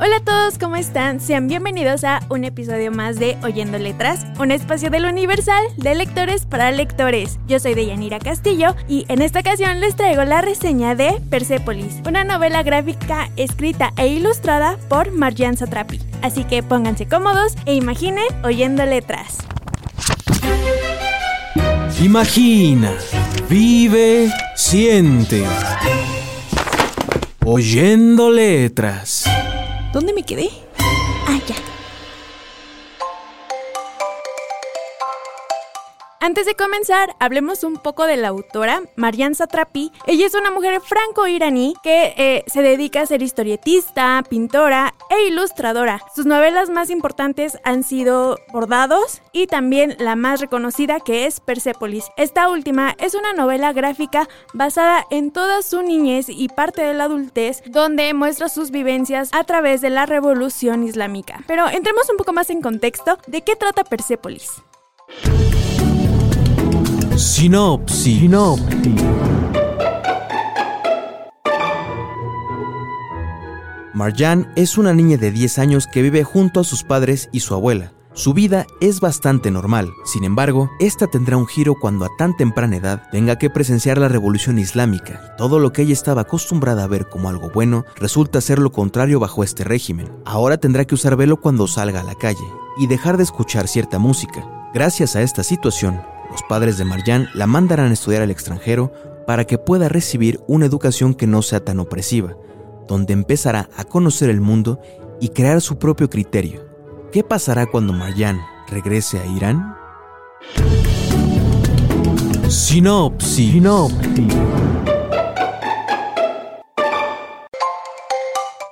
Hola a todos, ¿cómo están? Sean bienvenidos a un episodio más de Oyendo Letras, un espacio del Universal de lectores para lectores. Yo soy Deyanira Castillo y en esta ocasión les traigo la reseña de Persepolis, una novela gráfica escrita e ilustrada por Marjan Satrapi. Así que pónganse cómodos e imaginen Oyendo Letras. Imagina, vive, siente. Oyendo letras. ¿Dónde me quedé? Ah, ya. Antes de comenzar, hablemos un poco de la autora, Marian Satrapi. Ella es una mujer franco-iraní que eh, se dedica a ser historietista, pintora e ilustradora. Sus novelas más importantes han sido Bordados y también la más reconocida que es Persepolis. Esta última es una novela gráfica basada en toda su niñez y parte de la adultez, donde muestra sus vivencias a través de la revolución islámica. Pero entremos un poco más en contexto de qué trata Persepolis. Sinopsis. Marjan es una niña de 10 años que vive junto a sus padres y su abuela. Su vida es bastante normal, sin embargo, esta tendrá un giro cuando a tan temprana edad tenga que presenciar la revolución islámica y todo lo que ella estaba acostumbrada a ver como algo bueno resulta ser lo contrario bajo este régimen. Ahora tendrá que usar velo cuando salga a la calle y dejar de escuchar cierta música. Gracias a esta situación, los padres de Marjan la mandarán a estudiar al extranjero para que pueda recibir una educación que no sea tan opresiva, donde empezará a conocer el mundo y crear su propio criterio. ¿Qué pasará cuando Marjan regrese a Irán? Sinopsis.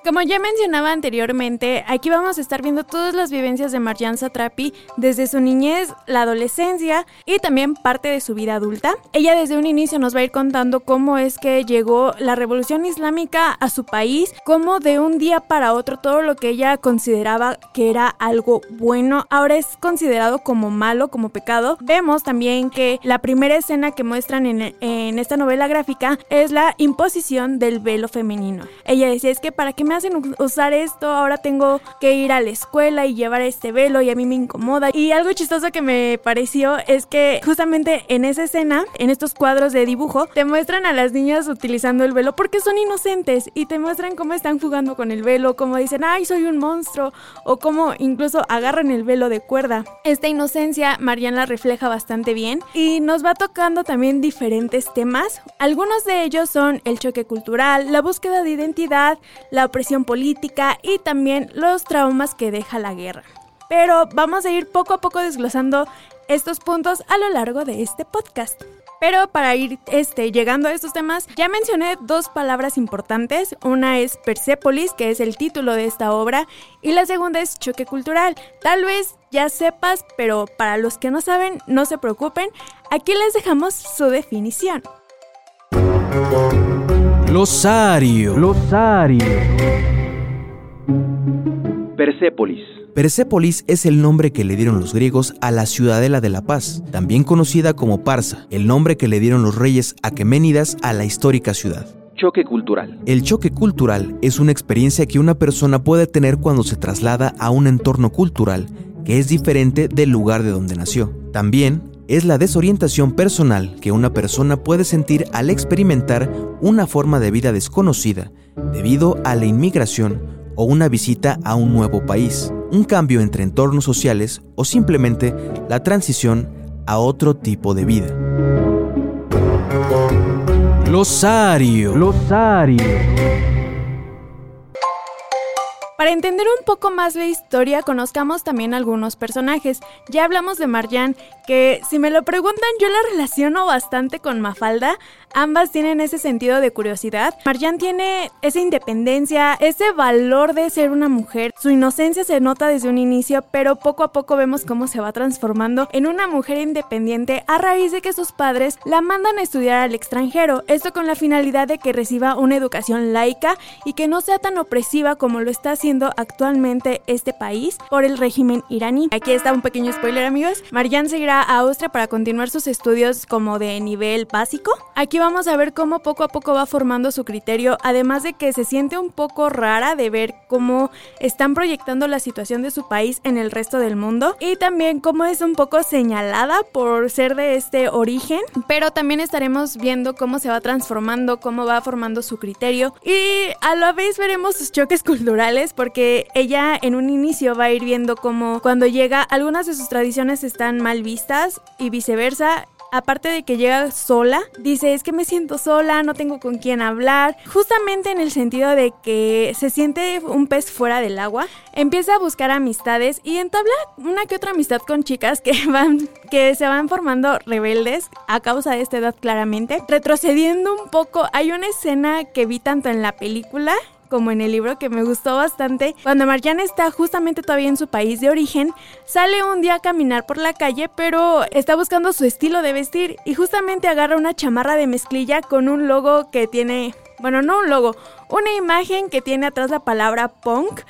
Como ya mencionaba anteriormente, aquí vamos a estar viendo todas las vivencias de Marjan Satrapi desde su niñez, la adolescencia y también parte de su vida adulta. Ella desde un inicio nos va a ir contando cómo es que llegó la revolución islámica a su país, cómo de un día para otro todo lo que ella consideraba que era algo bueno ahora es considerado como malo, como pecado. Vemos también que la primera escena que muestran en, en esta novela gráfica es la imposición del velo femenino. Ella decía es que para qué me hacen usar esto, ahora tengo que ir a la escuela y llevar este velo y a mí me incomoda. Y algo chistoso que me pareció es que justamente en esa escena, en estos cuadros de dibujo, te muestran a las niñas utilizando el velo porque son inocentes y te muestran cómo están jugando con el velo, cómo dicen, ay, soy un monstruo, o cómo incluso agarran el velo de cuerda. Esta inocencia Mariana la refleja bastante bien y nos va tocando también diferentes temas. Algunos de ellos son el choque cultural, la búsqueda de identidad, la opresión política y también los traumas que deja la guerra. Pero vamos a ir poco a poco desglosando estos puntos a lo largo de este podcast. Pero para ir este, llegando a estos temas, ya mencioné dos palabras importantes. Una es Persepolis, que es el título de esta obra, y la segunda es choque cultural. Tal vez ya sepas, pero para los que no saben, no se preocupen. Aquí les dejamos su definición. Glosario. Persépolis. Persépolis es el nombre que le dieron los griegos a la ciudadela de la paz, también conocida como Parsa, el nombre que le dieron los reyes aqueménidas a la histórica ciudad. Choque cultural. El choque cultural es una experiencia que una persona puede tener cuando se traslada a un entorno cultural que es diferente del lugar de donde nació. También es la desorientación personal que una persona puede sentir al experimentar una forma de vida desconocida debido a la inmigración o una visita a un nuevo país, un cambio entre entornos sociales o simplemente la transición a otro tipo de vida. Glosario. Para entender un poco más la historia, conozcamos también algunos personajes. Ya hablamos de Marjan, que si me lo preguntan, yo la relaciono bastante con Mafalda. Ambas tienen ese sentido de curiosidad. Marjan tiene esa independencia, ese valor de ser una mujer. Su inocencia se nota desde un inicio, pero poco a poco vemos cómo se va transformando en una mujer independiente a raíz de que sus padres la mandan a estudiar al extranjero. Esto con la finalidad de que reciba una educación laica y que no sea tan opresiva como lo está haciendo actualmente este país por el régimen iraní. Aquí está un pequeño spoiler amigos. Marjan seguirá a Austria para continuar sus estudios como de nivel básico. Aquí vamos a ver cómo poco a poco va formando su criterio, además de que se siente un poco rara de ver cómo están proyectando la situación de su país en el resto del mundo y también cómo es un poco señalada por ser de este origen, pero también estaremos viendo cómo se va transformando, cómo va formando su criterio y a la vez veremos sus choques culturales porque ella en un inicio va a ir viendo cómo cuando llega algunas de sus tradiciones están mal vistas y viceversa aparte de que llega sola, dice es que me siento sola, no tengo con quién hablar, justamente en el sentido de que se siente un pez fuera del agua, empieza a buscar amistades y entabla una que otra amistad con chicas que van que se van formando rebeldes a causa de esta edad claramente. Retrocediendo un poco, hay una escena que vi tanto en la película como en el libro que me gustó bastante. Cuando Marjan está justamente todavía en su país de origen, sale un día a caminar por la calle, pero está buscando su estilo de vestir y justamente agarra una chamarra de mezclilla con un logo que tiene, bueno, no un logo, una imagen que tiene atrás la palabra punk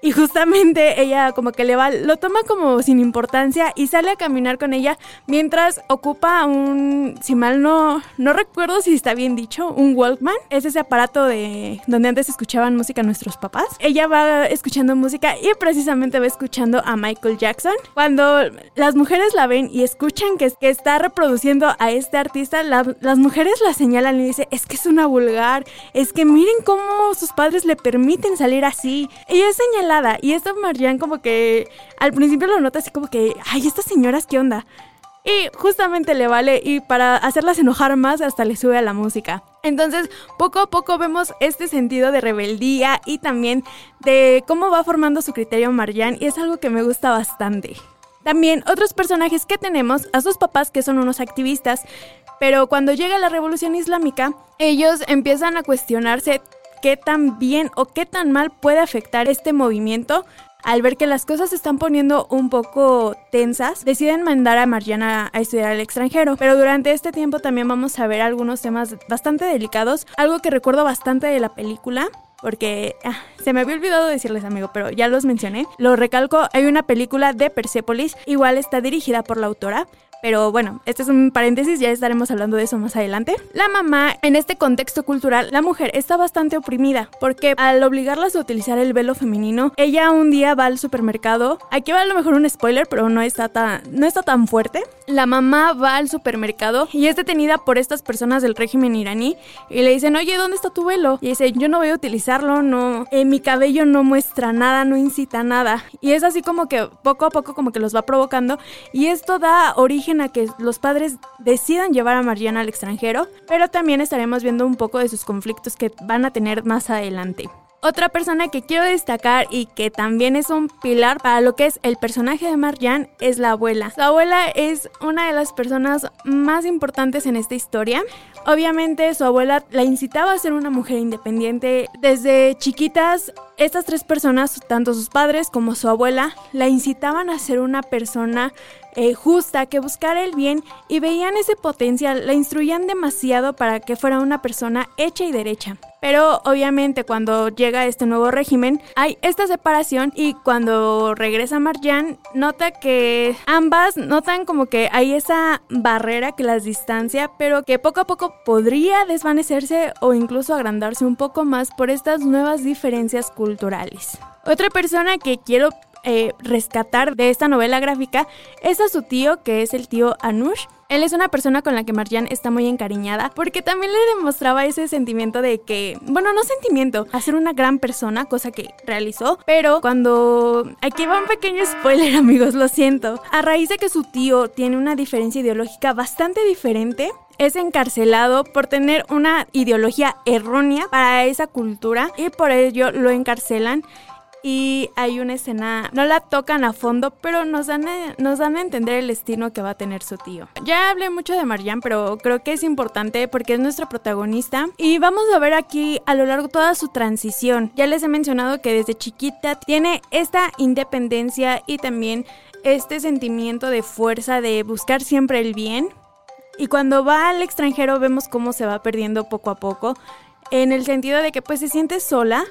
y justamente ella como que le va, lo toma como sin importancia y sale a caminar con ella mientras ocupa un, si mal no, no recuerdo si está bien dicho, un Walkman. Es ese aparato de donde antes escuchaban música nuestros papás. Ella va escuchando música y precisamente va escuchando a Michael Jackson. Cuando las mujeres la ven y escuchan que, está reproduciendo a este artista, las mujeres la señalan y dicen, es que es una vulgar, es que miren cómo sus padres le permiten salir así. Ella señala y esto Marianne como que al principio lo nota así como que, ay, estas señoras, ¿qué onda? Y justamente le vale y para hacerlas enojar más hasta le sube a la música. Entonces, poco a poco vemos este sentido de rebeldía y también de cómo va formando su criterio Marianne y es algo que me gusta bastante. También otros personajes que tenemos, a sus papás que son unos activistas, pero cuando llega la revolución islámica, ellos empiezan a cuestionarse qué tan bien o qué tan mal puede afectar este movimiento. Al ver que las cosas se están poniendo un poco tensas, deciden mandar a Mariana a estudiar al extranjero. Pero durante este tiempo también vamos a ver algunos temas bastante delicados, algo que recuerdo bastante de la película. Porque ah, se me había olvidado decirles, amigo, pero ya los mencioné. Lo recalco, hay una película de Persepolis, igual está dirigida por la autora, pero bueno, este es un paréntesis, ya estaremos hablando de eso más adelante. La mamá, en este contexto cultural, la mujer está bastante oprimida porque al obligarlas a utilizar el velo femenino, ella un día va al supermercado. Aquí va a lo mejor un spoiler, pero no está tan, no está tan fuerte. La mamá va al supermercado y es detenida por estas personas del régimen iraní y le dicen, oye, ¿dónde está tu velo? Y dice, yo no voy a utilizarlo, no, eh, mi cabello no muestra nada, no incita nada. Y es así como que poco a poco como que los va provocando y esto da origen a que los padres decidan llevar a Mariana al extranjero, pero también estaremos viendo un poco de sus conflictos que van a tener más adelante. Otra persona que quiero destacar y que también es un pilar para lo que es el personaje de Marjan es la abuela. Su abuela es una de las personas más importantes en esta historia. Obviamente su abuela la incitaba a ser una mujer independiente. Desde chiquitas, estas tres personas, tanto sus padres como su abuela, la incitaban a ser una persona eh, justa, que buscara el bien y veían ese potencial, la instruían demasiado para que fuera una persona hecha y derecha. Pero obviamente cuando llega este nuevo régimen hay esta separación y cuando regresa Marjan nota que ambas notan como que hay esa barrera que las distancia pero que poco a poco podría desvanecerse o incluso agrandarse un poco más por estas nuevas diferencias culturales. Otra persona que quiero eh, rescatar de esta novela gráfica es a su tío, que es el tío Anush. Él es una persona con la que Marjan está muy encariñada porque también le demostraba ese sentimiento de que, bueno, no sentimiento, hacer una gran persona, cosa que realizó, pero cuando... Aquí va un pequeño spoiler amigos, lo siento. A raíz de que su tío tiene una diferencia ideológica bastante diferente, es encarcelado por tener una ideología errónea para esa cultura y por ello lo encarcelan y hay una escena, no la tocan a fondo, pero nos dan, a, nos dan a entender el destino que va a tener su tío. Ya hablé mucho de Marianne, pero creo que es importante porque es nuestra protagonista y vamos a ver aquí a lo largo toda su transición. Ya les he mencionado que desde chiquita tiene esta independencia y también este sentimiento de fuerza de buscar siempre el bien. Y cuando va al extranjero vemos cómo se va perdiendo poco a poco, en el sentido de que pues se siente sola,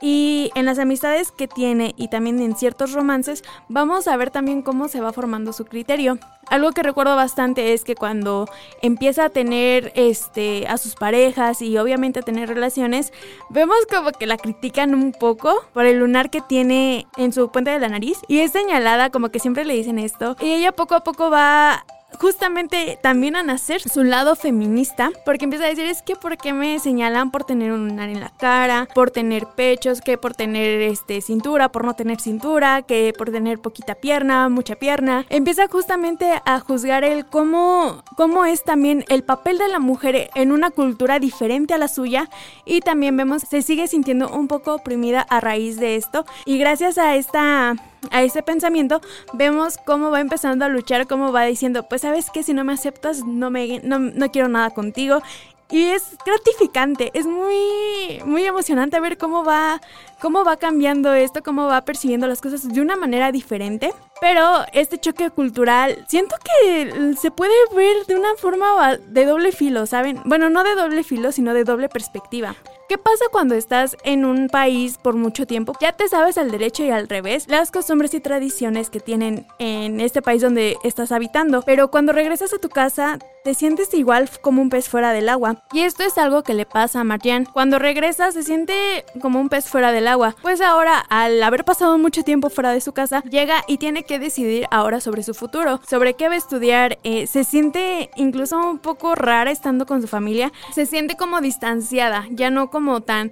y en las amistades que tiene y también en ciertos romances, vamos a ver también cómo se va formando su criterio. Algo que recuerdo bastante es que cuando empieza a tener este a sus parejas y obviamente a tener relaciones, vemos como que la critican un poco por el lunar que tiene en su puente de la nariz y es señalada como que siempre le dicen esto y ella poco a poco va justamente también a nacer su lado feminista, porque empieza a decir, es que ¿por qué me señalan por tener un lunar en la cara, por tener pechos, que por tener este cintura, por no tener cintura, que por tener poquita pierna, mucha pierna? Empieza justamente a juzgar el cómo, cómo es también el papel de la mujer en una cultura diferente a la suya y también vemos se sigue sintiendo un poco oprimida a raíz de esto y gracias a esta a ese pensamiento, vemos cómo va empezando a luchar, cómo va diciendo, pues sabes que si no me aceptas, no, me, no, no quiero nada contigo. Y es gratificante, es muy, muy emocionante ver cómo va, cómo va cambiando esto, cómo va percibiendo las cosas de una manera diferente. Pero este choque cultural, siento que se puede ver de una forma de doble filo, ¿saben? Bueno, no de doble filo, sino de doble perspectiva. ¿Qué pasa cuando estás en un país por mucho tiempo? Ya te sabes al derecho y al revés, las costumbres y tradiciones que tienen en este país donde estás habitando, pero cuando regresas a tu casa te sientes igual como un pez fuera del agua. Y esto es algo que le pasa a Marianne. Cuando regresa se siente como un pez fuera del agua. Pues ahora, al haber pasado mucho tiempo fuera de su casa, llega y tiene que decidir ahora sobre su futuro, sobre qué va a estudiar. Eh, se siente incluso un poco rara estando con su familia. Se siente como distanciada, ya no como tan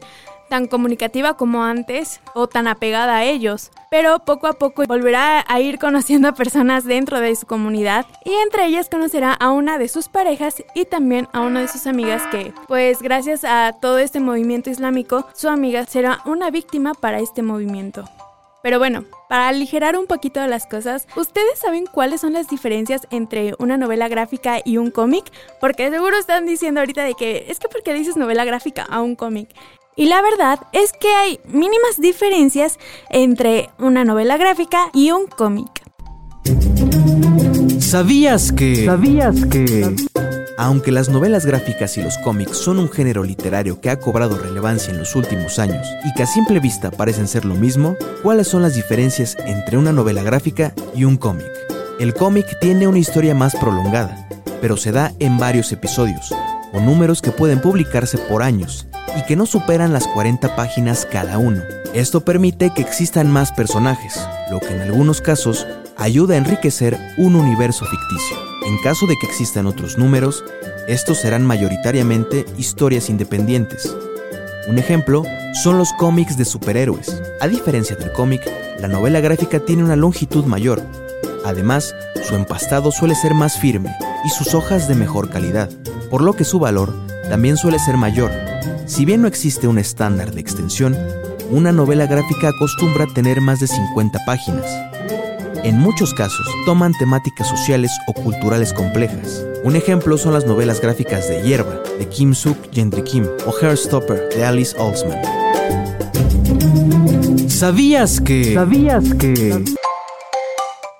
tan comunicativa como antes o tan apegada a ellos, pero poco a poco volverá a ir conociendo a personas dentro de su comunidad y entre ellas conocerá a una de sus parejas y también a una de sus amigas que, pues gracias a todo este movimiento islámico, su amiga será una víctima para este movimiento. Pero bueno, para aligerar un poquito las cosas, ¿ustedes saben cuáles son las diferencias entre una novela gráfica y un cómic? Porque seguro están diciendo ahorita de que es que porque dices novela gráfica a un cómic. Y la verdad es que hay mínimas diferencias entre una novela gráfica y un cómic. ¿Sabías que... ¿Sabías que... Aunque las novelas gráficas y los cómics son un género literario que ha cobrado relevancia en los últimos años y que a simple vista parecen ser lo mismo, ¿cuáles son las diferencias entre una novela gráfica y un cómic? El cómic tiene una historia más prolongada, pero se da en varios episodios, o números que pueden publicarse por años y que no superan las 40 páginas cada uno. Esto permite que existan más personajes, lo que en algunos casos ayuda a enriquecer un universo ficticio. En caso de que existan otros números, estos serán mayoritariamente historias independientes. Un ejemplo son los cómics de superhéroes. A diferencia del cómic, la novela gráfica tiene una longitud mayor. Además, su empastado suele ser más firme y sus hojas de mejor calidad, por lo que su valor también suele ser mayor. Si bien no existe un estándar de extensión, una novela gráfica acostumbra tener más de 50 páginas, en muchos casos toman temáticas sociales o culturales complejas. Un ejemplo son las novelas gráficas de Hierba, de Kim Suk Gendry Kim, o Hairstopper, de Alice Olsman. ¿Sabías que... ¿Sabías que...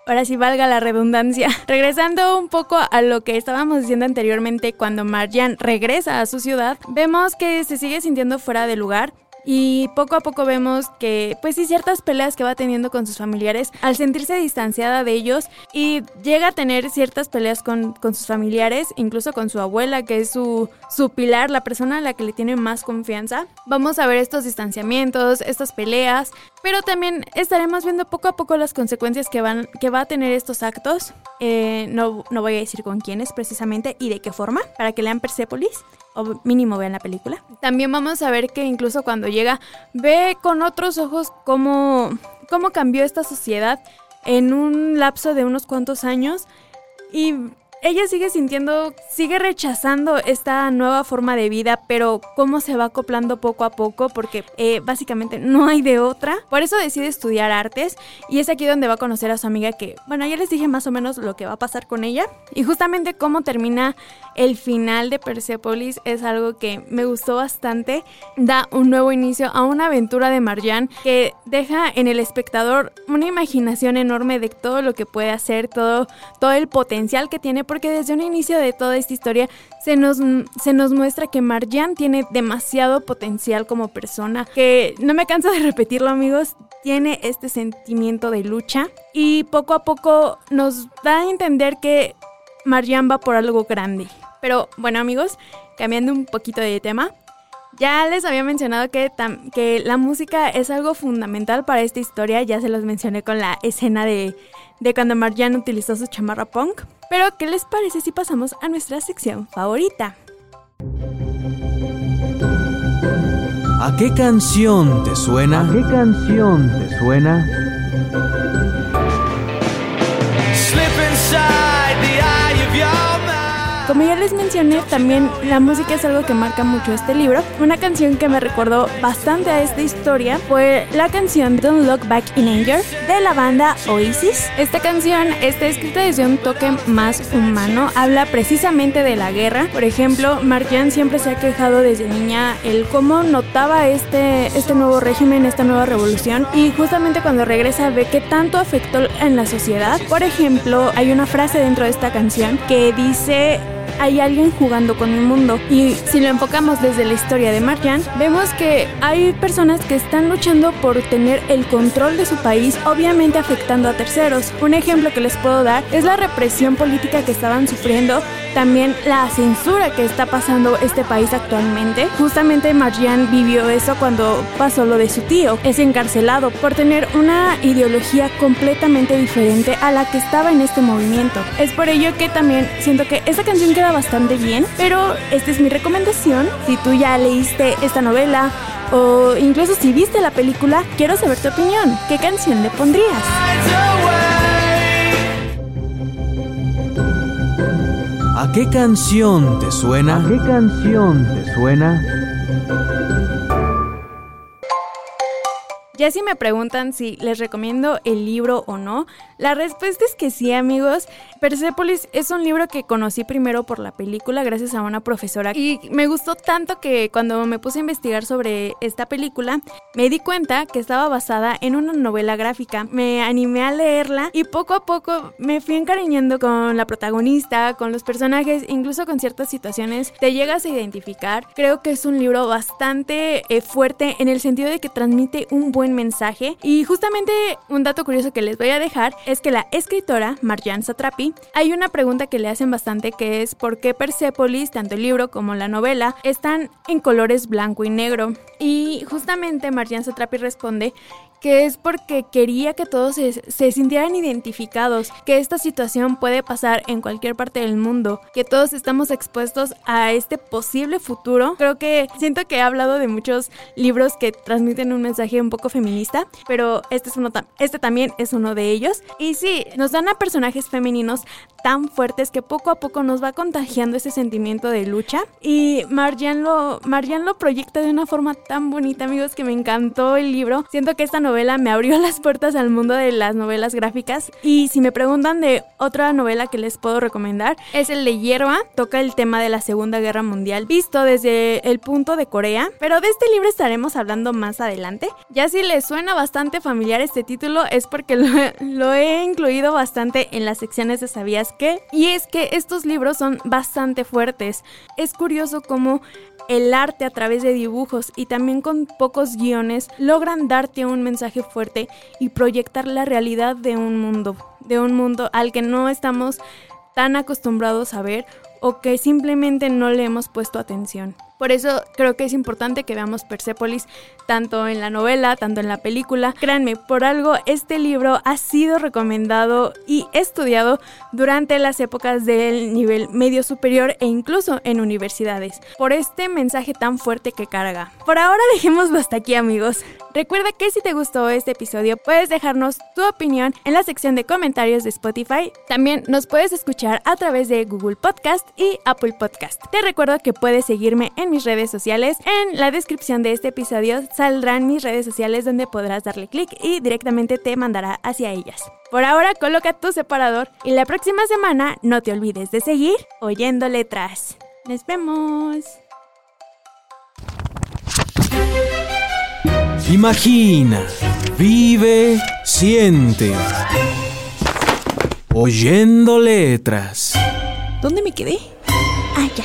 Ahora sí valga la redundancia. Regresando un poco a lo que estábamos diciendo anteriormente, cuando Marjan regresa a su ciudad, vemos que se sigue sintiendo fuera de lugar y poco a poco vemos que pues sí ciertas peleas que va teniendo con sus familiares al sentirse distanciada de ellos y llega a tener ciertas peleas con, sus familiares, incluso con su abuela que es su, su pilar, la persona a la que le tiene más confianza. Vamos a ver estos distanciamientos, estas peleas, pero también estaremos viendo poco a poco las consecuencias que, van, que va a tener estos actos. Eh, no, no voy a decir con quiénes precisamente y de qué forma, para que lean Persepolis o mínimo vean la película. También vamos a ver que incluso cuando llega, ve con otros ojos cómo, cómo cambió esta sociedad en un lapso de unos cuantos años y ella sigue sintiendo, sigue rechazando esta nueva forma de vida, pero cómo se va acoplando poco a poco, porque eh, básicamente no hay de otra. Por eso decide estudiar artes y es aquí donde va a conocer a su amiga que, bueno, ya les dije más o menos lo que va a pasar con ella. Y justamente cómo termina el final de Persepolis es algo que me gustó bastante. Da un nuevo inicio a una aventura de Marjan que deja en el espectador una imaginación enorme de todo lo que puede hacer, todo, todo el potencial que tiene, porque desde un inicio de toda esta historia se nos, se nos muestra que Marjan tiene demasiado potencial como persona, que no me canso de repetirlo amigos, tiene este sentimiento de lucha y poco a poco nos da a entender que Marjan va por algo grande. Pero bueno amigos, cambiando un poquito de tema, ya les había mencionado que, que la música es algo fundamental para esta historia, ya se los mencioné con la escena de, de cuando Marjan utilizó su chamarra punk. Pero, ¿qué les parece si pasamos a nuestra sección favorita? ¿A qué canción te suena? ¿A qué canción te suena? Como ya les mencioné, también la música es algo que marca mucho este libro. Una canción que me recordó bastante a esta historia fue la canción Don't Look Back in Anger de la banda Oasis. Esta canción está escrita desde un toque más humano, habla precisamente de la guerra. Por ejemplo, Marjan siempre se ha quejado desde niña el cómo notaba este, este nuevo régimen, esta nueva revolución y justamente cuando regresa ve que tanto afectó en la sociedad. Por ejemplo, hay una frase dentro de esta canción que dice hay alguien jugando con el mundo. Y si lo enfocamos desde la historia de Marjan, vemos que hay personas que están luchando por tener el control de su país, obviamente afectando a terceros. Un ejemplo que les puedo dar es la represión política que estaban sufriendo también la censura que está pasando este país actualmente. Justamente Marjan vivió eso cuando pasó lo de su tío. Es encarcelado por tener una ideología completamente diferente a la que estaba en este movimiento. Es por ello que también siento que esta canción queda bastante bien, pero esta es mi recomendación. Si tú ya leíste esta novela, o incluso si viste la película, quiero saber tu opinión. ¿Qué canción le pondrías? ¿A qué canción te suena? ¿A qué canción te suena? Ya si me preguntan si les recomiendo el libro o no, la respuesta es que sí, amigos. Persepolis es un libro que conocí primero por la película gracias a una profesora y me gustó tanto que cuando me puse a investigar sobre esta película me di cuenta que estaba basada en una novela gráfica. Me animé a leerla y poco a poco me fui encariñando con la protagonista, con los personajes, incluso con ciertas situaciones te llegas a identificar. Creo que es un libro bastante eh, fuerte en el sentido de que transmite un buen mensaje y justamente un dato curioso que les voy a dejar es que la escritora Marjan Satrapi, hay una pregunta que le hacen bastante que es por qué Persepolis, tanto el libro como la novela, están en colores blanco y negro. Y justamente Marjan Satrapi responde que es porque quería que todos se, sintieran identificados, que esta situación puede pasar en cualquier parte del mundo, que todos estamos expuestos a este posible futuro. Creo que siento que he hablado de muchos libros que transmiten un mensaje un poco feminista, pero este, es uno este también es uno de ellos. Y sí, nos dan a personajes femeninos tan fuertes que poco a poco nos va contagiando ese sentimiento de lucha. Y Marjan lo, Marjan lo proyecta de una forma tan bonita, amigos, que me encantó el libro. Siento que esta novela me abrió las puertas al mundo de las novelas gráficas. Y si me preguntan de otra novela que les puedo recomendar, es el de Hierba. Toca el tema de la Segunda Guerra Mundial, visto desde el punto de Corea. Pero de este libro estaremos hablando más adelante. Ya si les suena bastante familiar este título, es porque lo, he incluido bastante en las secciones de Sabías qué. Y es que estos libros son bastante fuertes. Es curioso cómo el arte a través de dibujos y también con pocos guiones logran darte un mensaje fuerte y proyectar la realidad de un mundo, de un mundo al que no estamos tan acostumbrados a ver o que simplemente no le hemos puesto atención. Por eso creo que es importante que veamos Persepolis tanto en la novela, tanto en la película. Créanme, por algo este libro ha sido recomendado y estudiado durante las épocas del nivel medio superior e incluso en universidades, por este mensaje tan fuerte que carga. Por ahora dejémoslo hasta aquí amigos. Recuerda que si te gustó este episodio puedes dejarnos tu opinión en la sección de comentarios de Spotify. También nos puedes escuchar a través de Google Podcast y Apple Podcast. Te recuerdo que puedes seguirme en mis redes sociales. En la descripción de este episodio saldrán mis redes sociales donde podrás darle clic y directamente te mandará hacia ellas. Por ahora coloca tu separador y la próxima semana no te olvides de seguir oyendo letras. Nos vemos. Imagina, vive, siente. Oyendo letras. ¿Dónde me quedé? Ah, ya.